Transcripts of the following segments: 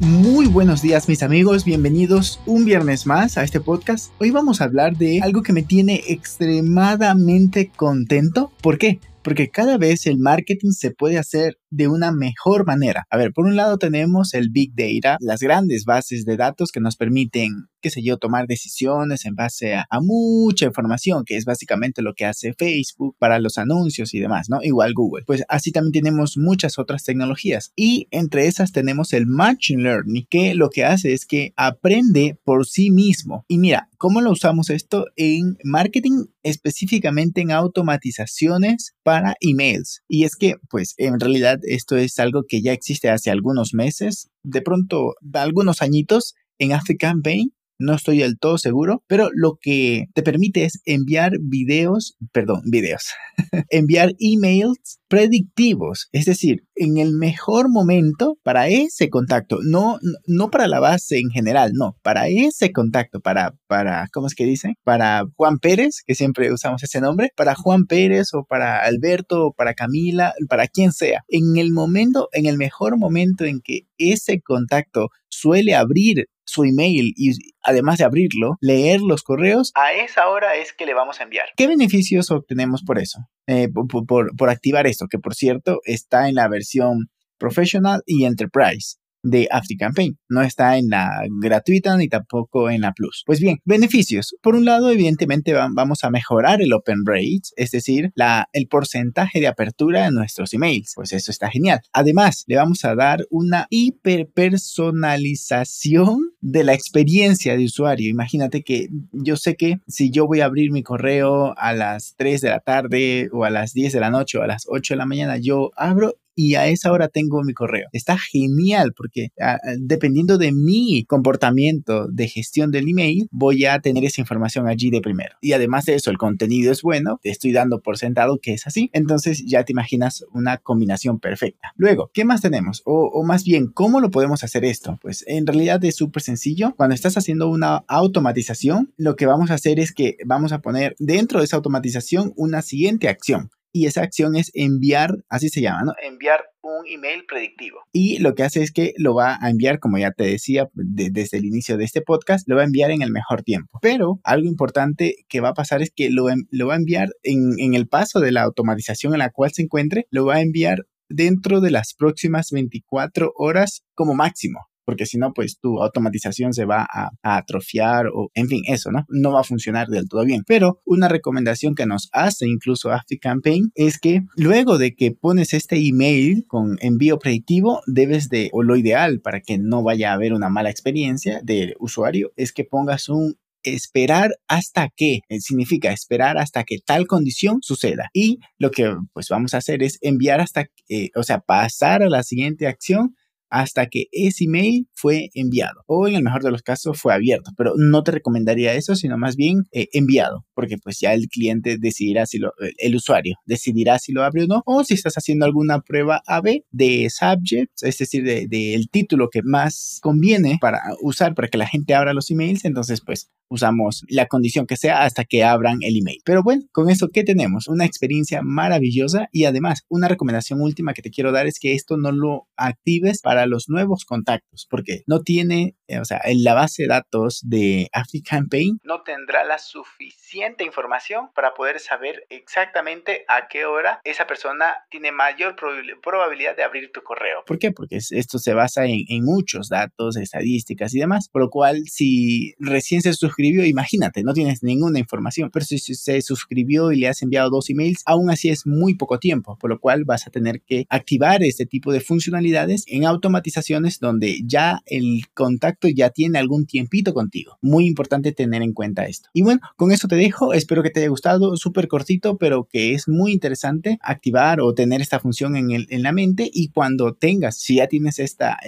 Muy buenos días mis amigos, bienvenidos un viernes más a este podcast. Hoy vamos a hablar de algo que me tiene extremadamente contento. ¿Por qué? Porque cada vez el marketing se puede hacer de una mejor manera. A ver, por un lado tenemos el Big Data, las grandes bases de datos que nos permiten, qué sé yo, tomar decisiones en base a, mucha información, que es básicamente lo que hace Facebook para los anuncios y demás, ¿no? Igual Google. Pues así también tenemos muchas otras tecnologías. Y entre esas tenemos el Machine Learning, que lo que hace es que aprende por sí mismo. Y mira, ¿cómo lo usamos esto en marketing? Específicamente en automatizaciones para emails. Y es que, pues, en realidad esto es algo que ya existe hace algunos meses, de pronto algunos añitos en AfriCampaign no estoy del todo seguro, pero lo que te permite es enviar videos, perdón, videos, enviar emails predictivos, es decir, en el mejor momento para ese contacto, no, no para la base en general, no, para ese contacto, para, para, ¿cómo es que dicen? Para Juan Pérez, que siempre usamos ese nombre, para Juan Pérez o para Alberto o para Camila, para quien sea, en el momento, en el mejor momento en que ese contacto suele abrir su email y además de abrirlo, leer los correos, a esa hora es que le vamos a enviar. ¿Qué beneficios obtenemos por eso? Eh, por, por activar esto, que por cierto está en la versión professional y enterprise de AfriCampaign. No está en la gratuita ni tampoco en la Plus. Pues bien, beneficios. Por un lado, evidentemente vamos a mejorar el open rate, es decir, la, el porcentaje de apertura de nuestros emails. Pues eso está genial. Además, le vamos a dar una hiperpersonalización de la experiencia de usuario. Imagínate que yo sé que si yo voy a abrir mi correo a las 3 de la tarde o a las 10 de la noche o a las 8 de la mañana, yo abro y a esa hora tengo mi correo. Está genial porque ah, dependiendo de mi comportamiento de gestión del email, voy a tener esa información allí de primero. Y además de eso, el contenido es bueno, te estoy dando por sentado que es así, entonces ya te imaginas una combinación perfecta. Luego, ¿qué más tenemos? O, o más bien, ¿cómo lo podemos hacer esto? Pues en realidad es súper sencillo. Cuando estás haciendo una automatización, lo que vamos a hacer es que vamos a poner dentro de esa automatización una siguiente acción y esa acción es enviar, así se llama, ¿no? Enviar un email predictivo. Y lo que hace es que lo va a enviar, como ya te decía desde el inicio de este podcast, lo va a enviar en el mejor tiempo. Pero algo importante que va a pasar es que lo, va a enviar en, en el paso de la automatización en la cual se encuentre, lo va a enviar dentro de las próximas 24 horas como máximo porque si no, pues tu automatización se va a, atrofiar o, en fin, eso, ¿no? No va a funcionar del todo bien. Pero una recomendación que nos hace incluso AfriCampaign es que luego de que pones este email con envío predictivo, debes de, o lo ideal para que no vaya a haber una mala experiencia del usuario, es que pongas un esperar hasta que, eh, significa esperar hasta que tal condición suceda. Y lo que pues vamos a hacer es enviar hasta, eh, o sea, pasar a la siguiente acción hasta que ese email fue enviado o en el mejor de los casos fue abierto, pero no te recomendaría eso, sino más bien eh, enviado, porque pues ya el cliente decidirá si lo, el usuario decidirá si lo abre o no, o si estás haciendo alguna prueba AB de subjects, es decir, del de, título que más conviene para usar para que la gente abra los emails, entonces pues usamos la condición que sea hasta que abran el email. Pero bueno, con esto, ¿qué tenemos? Una experiencia maravillosa y además una recomendación última que te quiero dar es que esto no lo actives para los nuevos contactos, porque no tiene, eh, o sea, en la base de datos de AfriCampaign no tendrá la suficiente información para poder saber exactamente a qué hora esa persona tiene mayor probabilidad de abrir tu correo. ¿Por qué? Porque esto se basa en, en muchos datos, estadísticas y demás, por lo cual si recién se suscribe imagínate, no tienes ninguna información, pero si se suscribió y le has enviado dos emails, aún así es muy poco tiempo, por lo cual vas a tener que activar este tipo de funcionalidades en automatizaciones donde ya el contacto ya tiene algún tiempito contigo. Muy importante tener en cuenta esto. Y bueno, con eso te dejo, espero que te haya gustado, súper cortito, pero que es muy interesante activar o tener esta función en, el, en la mente y cuando tengas, si ya tienes esta,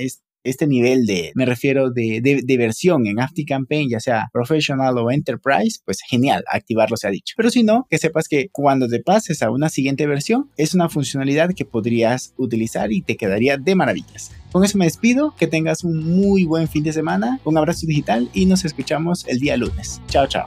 este nivel de, me refiero de, de, versión en ActiveCampaign, ya sea professional o enterprise, pues genial, activarlo se ha dicho. Pero si no, que sepas que cuando te pases a una siguiente versión, es una funcionalidad que podrías utilizar y te quedaría de maravillas. Con eso me despido, que tengas un muy buen fin de semana, un abrazo digital y nos escuchamos el día lunes. Chao, chao.